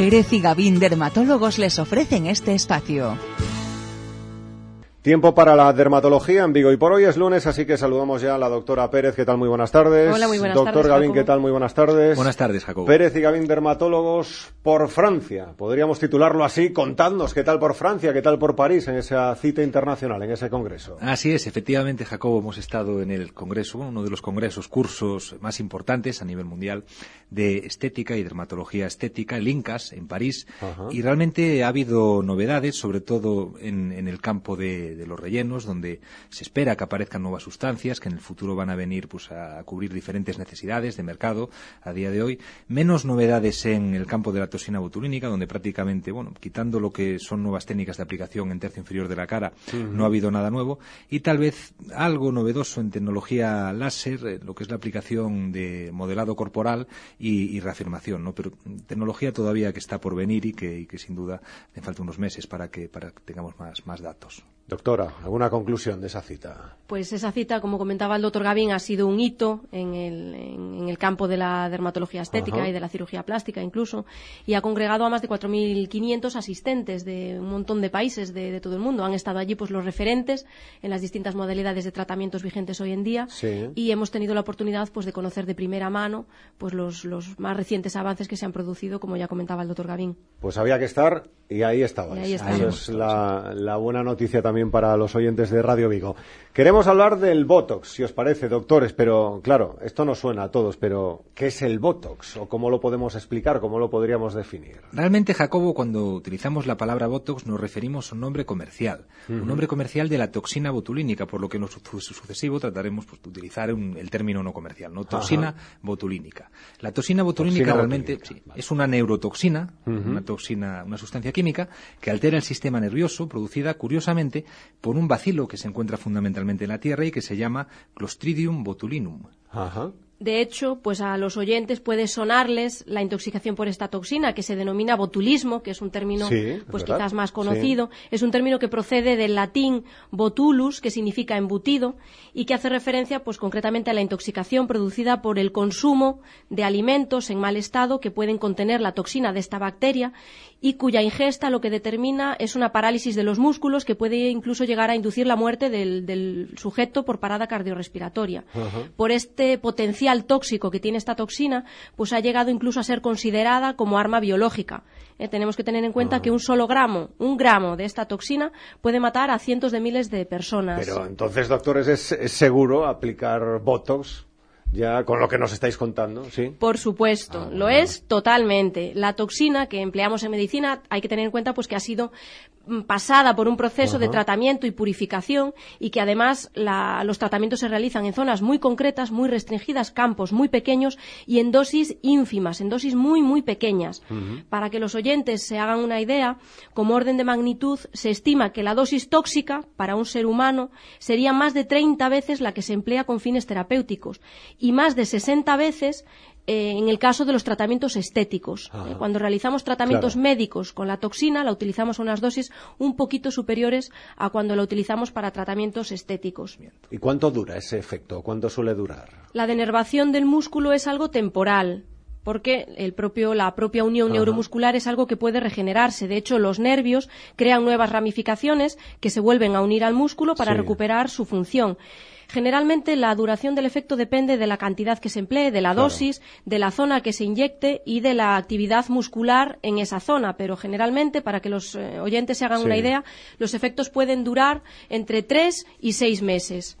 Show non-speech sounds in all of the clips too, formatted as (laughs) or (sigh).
Pérez y Gavín Dermatólogos les ofrecen este espacio. Tiempo para la dermatología en Vigo y por hoy es lunes, así que saludamos ya a la doctora Pérez, ¿qué tal? Muy buenas tardes. Hola, muy buenas Doctor tardes, Gavín, Jacobo. ¿qué tal? Muy buenas tardes. Buenas tardes, Jacobo. Pérez y Gavín, dermatólogos por Francia. Podríamos titularlo así, contadnos qué tal por Francia, qué tal por París en esa cita internacional, en ese congreso. Así es, efectivamente, Jacobo, hemos estado en el Congreso, uno de los congresos, cursos más importantes a nivel mundial de estética y dermatología estética, el INCAS, en París, Ajá. y realmente ha habido novedades, sobre todo en, en el campo de, de los rellenos, donde se espera que aparezcan nuevas sustancias que en el futuro van a venir pues, a cubrir diferentes necesidades de mercado a día de hoy. Menos novedades en el campo de la toxina botulínica, donde prácticamente, bueno, quitando lo que son nuevas técnicas de aplicación en tercio inferior de la cara, no ha habido nada nuevo. Y tal vez algo novedoso en tecnología láser, eh, lo que es la aplicación de modelado corporal y, y reafirmación, ¿no? Pero mm, tecnología todavía que está por venir y que, y que sin duda le falta unos meses para que, para que tengamos más, más datos. Doctora, ¿alguna conclusión de esa cita? Pues esa cita, como comentaba el doctor Gavín, ha sido un hito en el, en, en el campo de la dermatología estética Ajá. y de la cirugía plástica incluso, y ha congregado a más de 4.500 asistentes de un montón de países de, de todo el mundo. Han estado allí pues los referentes en las distintas modalidades de tratamientos vigentes hoy en día Sí. y hemos tenido la oportunidad pues de conocer de primera mano pues los, los más recientes avances que se han producido, como ya comentaba el doctor Gavín. Pues había que estar y ahí estabais. Y ahí es la, la buena noticia también para los oyentes de Radio Vigo. Queremos hablar del Botox, si os parece, doctores, pero claro, esto no suena a todos, pero ¿qué es el Botox? ¿O cómo lo podemos explicar? ¿Cómo lo podríamos definir? Realmente, Jacobo, cuando utilizamos la palabra Botox nos referimos a un nombre comercial, un nombre comercial de la toxina botulínica, por lo que en lo su- sucesivo trataremos pues, de utilizar un- el término no comercial, ¿no? Toxina botulínica. La toxina botulínica Toxina realmente botulínica, sí, vale. es una neurotoxina, una toxina, una sustancia química que altera el sistema nervioso, producida curiosamente por un bacilo que se encuentra fundamentalmente en la Tierra y que se llama Clostridium botulinum. Ajá. De hecho, pues a los oyentes puede sonarles la intoxicación por esta toxina que se denomina botulismo, que es un término Sí, pues verdad. quizás más conocido. Es un término que procede del latín botulus, que significa embutido, y que hace referencia pues concretamente a la intoxicación producida por el consumo de alimentos en mal estado que pueden contener la toxina de esta bacteria y cuya ingesta lo que determina es una parálisis de los músculos que puede incluso llegar a inducir la muerte del, del sujeto por parada cardiorrespiratoria. Por este potencial tóxico que tiene esta toxina, pues ha llegado incluso a ser considerada como arma biológica. Eh, tenemos que tener en cuenta que un solo gramo, un gramo de esta toxina puede matar a cientos de miles de personas. Pero entonces, doctores, ¿es, es seguro aplicar Botox ya con lo que nos estáis contando? ¿Sí? Por supuesto, Ah, lo es totalmente. La toxina que empleamos en medicina hay que tener en cuenta pues que ha sido mm, pasada por un proceso de tratamiento y purificación y que además la- los tratamientos se realizan en zonas muy concretas, muy restringidas, campos muy pequeños y en dosis ínfimas, en dosis muy muy pequeñas. Para que los oyentes se hagan una idea, como orden de magnitud se estima que la dosis tóxica para un ser humano sería más de 30 veces la que se emplea con fines terapéuticos y más de 60 veces eh, en el caso de los tratamientos estéticos. Eh, Cuando realizamos tratamientos Claro. médicos con la toxina, la utilizamos a unas dosis un poquito superiores a cuando la utilizamos para tratamientos estéticos. ¿Y cuánto dura ese efecto? ¿Cuánto suele durar? La denervación del músculo es algo temporal. Porque el propio, la propia unión Ajá. neuromuscular es algo que puede regenerarse. De hecho, los nervios crean nuevas ramificaciones que se vuelven a unir al músculo para Sí. recuperar su función. Generalmente la duración del efecto depende de la cantidad que se emplee, de la Claro. dosis, de la zona que se inyecte y de la actividad muscular en esa zona. Pero generalmente, para que los eh, oyentes se hagan Sí. una idea, los efectos pueden durar entre tres y seis meses.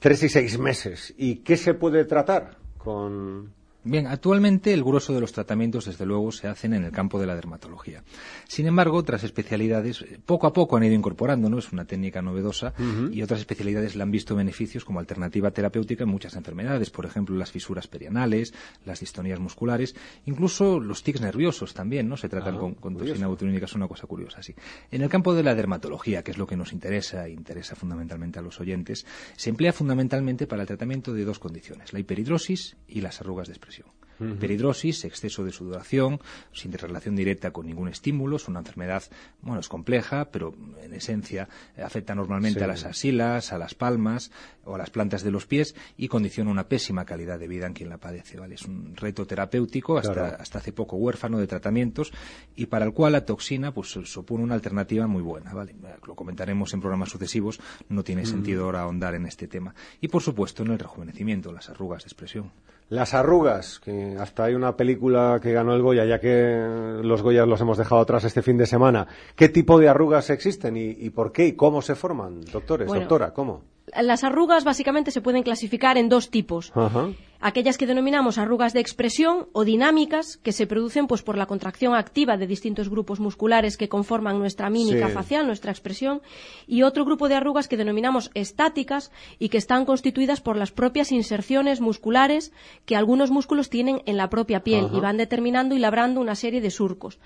Tres y seis meses. ¿Y qué se puede tratar con Bien, actualmente el grueso de los tratamientos, desde luego, se hacen en el campo de la dermatología. Sin embargo, otras especialidades eh, poco a poco han ido incorporando, ¿no? Es una técnica novedosa y otras especialidades le han visto beneficios como alternativa terapéutica en muchas enfermedades, por ejemplo, las fisuras perianales, las distonías musculares, incluso los tics nerviosos también, ¿no? Se tratan Ah, con, toxina botulínica, es una cosa curiosa, sí. En el campo de la dermatología, que es lo que nos interesa e interesa fundamentalmente a los oyentes, se emplea fundamentalmente para el tratamiento de dos condiciones, la hiperhidrosis y las arrugas de expresión presión. Hiperhidrosis, exceso de sudoración, sin relación directa con ningún estímulo, es una enfermedad, bueno, es compleja, pero en esencia eh, afecta normalmente Sí. a las axilas, a las palmas o a las plantas de los pies y condiciona una pésima calidad de vida en quien la padece, ¿vale? Es un reto terapéutico, hasta, Claro. hasta hace poco huérfano de tratamientos y para el cual la toxina pues supone una alternativa muy buena, ¿vale? Lo comentaremos en programas sucesivos, no tiene sentido ahora ahondar en este tema. Y por supuesto en el rejuvenecimiento, las arrugas de expresión. Las arrugas, que hasta hay una película que ganó el Goya, ya que los Goyas los hemos dejado atrás este fin de semana. ¿Qué tipo de arrugas existen y, y por qué y cómo se forman? Doctores, Bueno. doctora, ¿cómo? Las arrugas básicamente se pueden clasificar en dos tipos. Ajá. Aquellas que denominamos arrugas de expresión o dinámicas, que se producen pues, por la contracción activa de distintos grupos musculares que conforman nuestra mímica Sí. facial, nuestra expresión, y otro grupo de arrugas que denominamos estáticas y que están constituidas por las propias inserciones musculares que algunos músculos tienen en la propia piel Ajá. y van determinando y labrando una serie de surcos.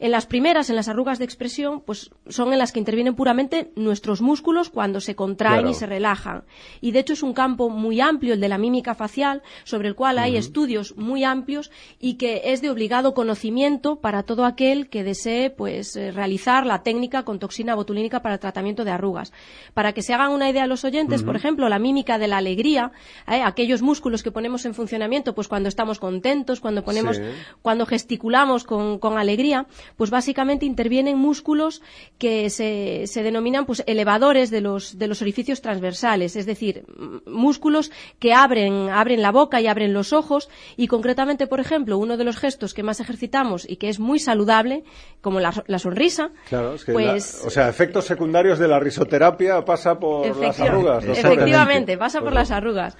En las primeras, en las arrugas de expresión, pues son en las que intervienen puramente nuestros músculos cuando se contraen Claro. y se relajan. Y de hecho es un campo muy amplio, el de la mímica facial, sobre el cual hay estudios muy amplios y que es de obligado conocimiento para todo aquel que desee pues eh, realizar la técnica con toxina botulínica para el tratamiento de arrugas. Para que se hagan una idea los oyentes, por ejemplo, la mímica de la alegría, ¿eh? aquellos músculos que ponemos en funcionamiento pues cuando estamos contentos, cuando ponemos Sí. cuando gesticulamos con, con alegría, pues básicamente intervienen músculos que se, se denominan pues elevadores de los, de los orificios transversales, es decir, músculos que abren, abren la boca y abren los ojos y concretamente, por ejemplo, uno de los gestos que más ejercitamos y que es muy saludable, como la, la sonrisa, Claro, es que pues la- o sea, efectos secundarios de la risoterapia pasa por las arrugas. Efectivamente, pasa por las arrugas.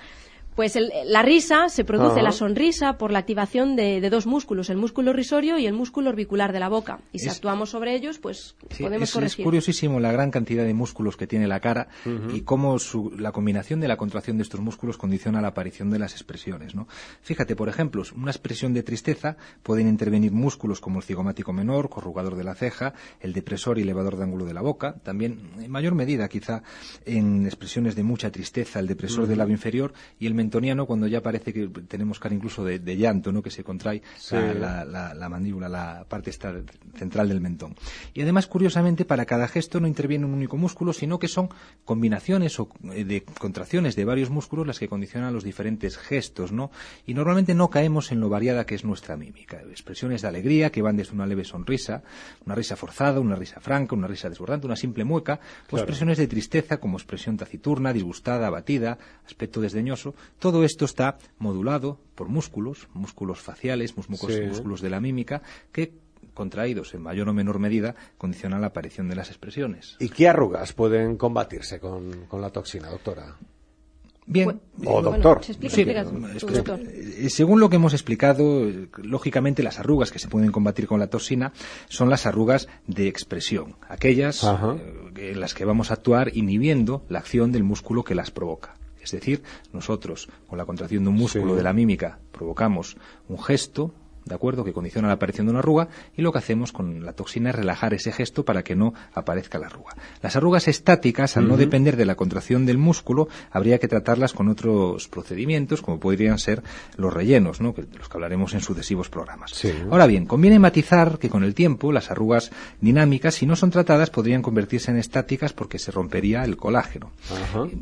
Pues el- la risa se produce, Ajá. la sonrisa, por la activación de, de dos músculos, el músculo risorio y el músculo orbicular de la boca. Y si Es- actuamos sobre ellos, pues Sí, podemos es, es corregir. curiosísimo la gran cantidad de músculos que tiene la cara y cómo su- la combinación de la contracción de estos músculos condiciona la aparición de las expresiones. ¿no? Fíjate, por ejemplo, una expresión de tristeza pueden intervenir músculos como el cigomático menor, corrugador de la ceja, el depresor y elevador de ángulo de la boca, también en mayor medida quizá en expresiones de mucha tristeza, el depresor del labio inferior y el cuando ya parece que tenemos cara incluso de, de llanto, ¿no? que se contrae Sí. la- la, la- la mandíbula, la parte esta central del mentón. Y además, curiosamente, para cada gesto no interviene un único músculo, sino que son combinaciones o eh, de contracciones de varios músculos las que condicionan los diferentes gestos, ¿no? Y normalmente no caemos en lo variada que es nuestra mímica. Expresiones de alegría que van desde una leve sonrisa, una risa forzada, una risa franca, una risa desbordante, una simple mueca, o Claro. expresiones de tristeza como expresión taciturna, disgustada, abatida, aspecto desdeñoso. Todo esto está modulado por músculos, músculos faciales, músculos, Sí. músculos de la mímica, que contraídos en mayor o menor medida condicionan la aparición de las expresiones. ¿Y qué arrugas pueden combatirse con, con la toxina, doctora? Bien, O doctor. según lo que hemos explicado, lógicamente las arrugas que se pueden combatir con la toxina son las arrugas de expresión, aquellas Ajá. eh, en las que vamos a actuar inhibiendo la acción del músculo que las provoca. Es decir, nosotros con la contracción de un músculo Sí. de la mímica provocamos un gesto, ¿de acuerdo?, que condiciona la aparición de una arruga y lo que hacemos con la toxina es relajar ese gesto para que no aparezca la arruga. Las arrugas estáticas, al no depender de la contracción del músculo, habría que tratarlas con otros procedimientos, como podrían ser los rellenos, ¿no?, de los que hablaremos en sucesivos programas. Sí. Ahora bien, conviene matizar que con el tiempo las arrugas dinámicas, si no son tratadas, podrían convertirse en estáticas porque se rompería el colágeno.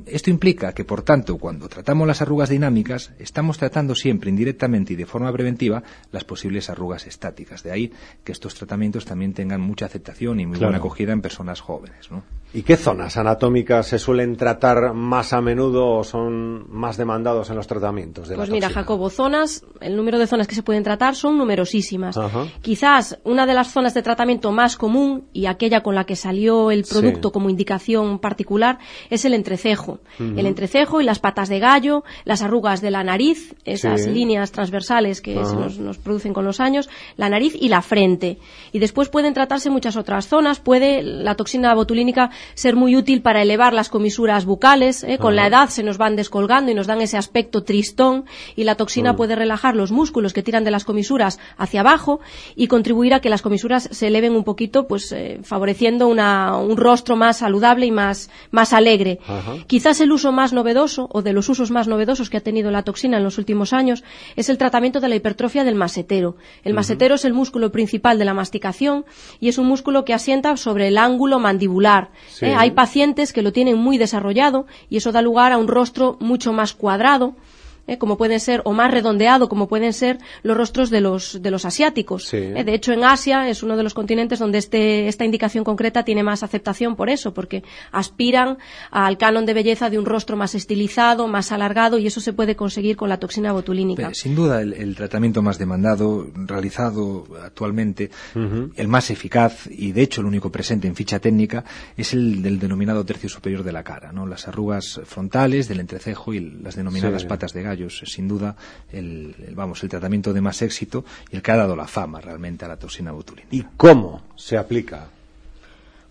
Esto implica que, por tanto, cuando tratamos las arrugas dinámicas, estamos tratando siempre indirectamente y de forma preventiva las posibles arrugas estáticas. De ahí que estos tratamientos también tengan mucha aceptación y muy Claro. buena acogida en personas jóvenes. ¿no? ¿Y qué zonas anatómicas se suelen tratar más a menudo o son más demandados en los tratamientos? De pues la mira? Jacobo, zonas, el número de zonas que se pueden tratar son numerosísimas. Ajá. Quizás una de las zonas de tratamiento más común y aquella con la que salió el producto Sí. como indicación particular es el entrecejo. El entrecejo y las patas de gallo, las arrugas de la nariz, esas Sí. líneas transversales que se nos producen con los años, la nariz y la frente. Y después pueden tratarse muchas otras zonas. Puede la toxina botulínica ser muy útil para elevar las comisuras bucales. ¿eh? Con la edad se nos van descolgando y nos dan ese aspecto tristón y la toxina puede relajar los músculos que tiran de las comisuras hacia abajo y contribuir a que las comisuras se eleven un poquito, pues eh, favoreciendo una- un rostro más saludable y más, más alegre. Quizás el uso más novedoso o de los usos más novedosos que ha tenido la toxina en los últimos años es el tratamiento de la hipertrofia del masetero. El masetero es el músculo principal de la masticación y es un músculo que asienta sobre el ángulo mandibular. ¿Eh? Hay pacientes que lo tienen muy desarrollado y eso da lugar a un rostro mucho más cuadrado. ¿Eh? como pueden ser, o más redondeado, como pueden ser los rostros de los, de los asiáticos. Sí. ¿eh? De hecho, en Asia es uno de los continentes donde este, esta indicación concreta tiene más aceptación por eso, porque aspiran al canon de belleza de un rostro más estilizado, más alargado, y eso se puede conseguir con la toxina botulínica. Pero, sin duda, el, el tratamiento más demandado, realizado actualmente, el más eficaz y, de hecho, el único presente en ficha técnica, es el del denominado tercio superior de la cara, ¿no? Las arrugas frontales del entrecejo y las denominadas Sí. patas de gallos. Sin duda, el, el- vamos, el tratamiento de más éxito y el que ha dado la fama realmente a la toxina botulínica. ¿Y cómo se aplica?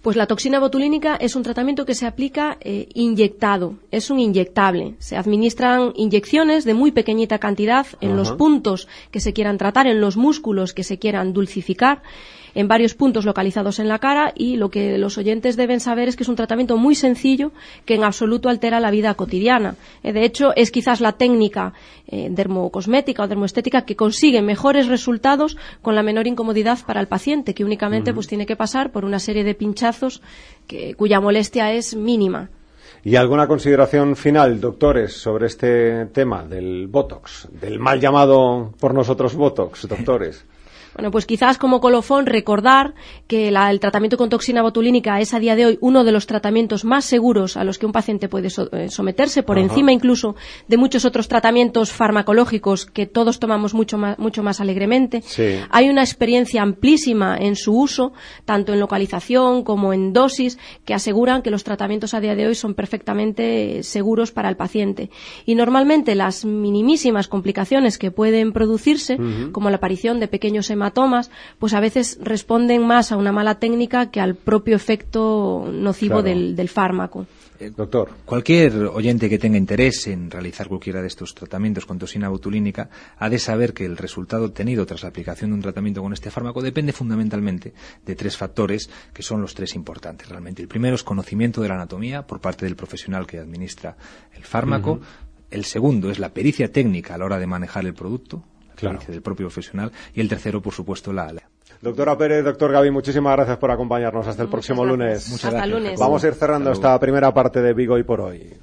Pues la toxina botulínica es un tratamiento que se aplica eh, inyectado, es un inyectable. Se administran inyecciones de muy pequeñita cantidad en los puntos que se quieran tratar, en los músculos que se quieran dulcificar, en varios puntos localizados en la cara y lo que los oyentes deben saber es que es un tratamiento muy sencillo que en absoluto altera la vida cotidiana. Eh, de hecho, es quizás la técnica eh, dermocosmética o dermoestética que consigue mejores resultados con la menor incomodidad para el paciente, que únicamente pues tiene que pasar por una serie de pinchazos que- cuya molestia es mínima. ¿Y alguna consideración final, doctores, sobre este tema del Botox? Del mal llamado por nosotros Botox, doctores. (laughs) Bueno, pues quizás como colofón recordar que la- el tratamiento con toxina botulínica es a día de hoy uno de los tratamientos más seguros a los que un paciente puede so- eh, someterse, por Ajá. encima incluso de muchos otros tratamientos farmacológicos que todos tomamos mucho más, mucho más alegremente. Sí. Hay una experiencia amplísima en su uso, tanto en localización como en dosis, que aseguran que los tratamientos a día de hoy son perfectamente seguros para el paciente. Y normalmente las minimísimas complicaciones que pueden producirse, como la aparición de pequeños hematomas, pues a veces responden más a una mala técnica que al propio efecto nocivo Claro. del, del fármaco. Doctor. Cualquier oyente que tenga interés en realizar cualquiera de estos tratamientos con toxina botulínica ha de saber que el resultado obtenido tras la aplicación de un tratamiento con este fármaco depende fundamentalmente de tres factores que son los tres importantes realmente. El primero es conocimiento de la anatomía por parte del profesional que administra el fármaco. El segundo es la pericia técnica a la hora de manejar el producto, Claro. pericia del propio profesional. Y el tercero, por supuesto, la, la- Doctora Pérez, doctor Gaby, muchísimas gracias por acompañarnos. Hasta el Muchas próximo gracias. lunes. Muchas Hasta gracias, lunes. Vamos a ir cerrando esta primera parte de Vigo y por hoy.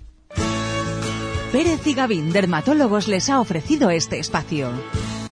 Pérez y Gavín, dermatólogos, les ha ofrecido este espacio.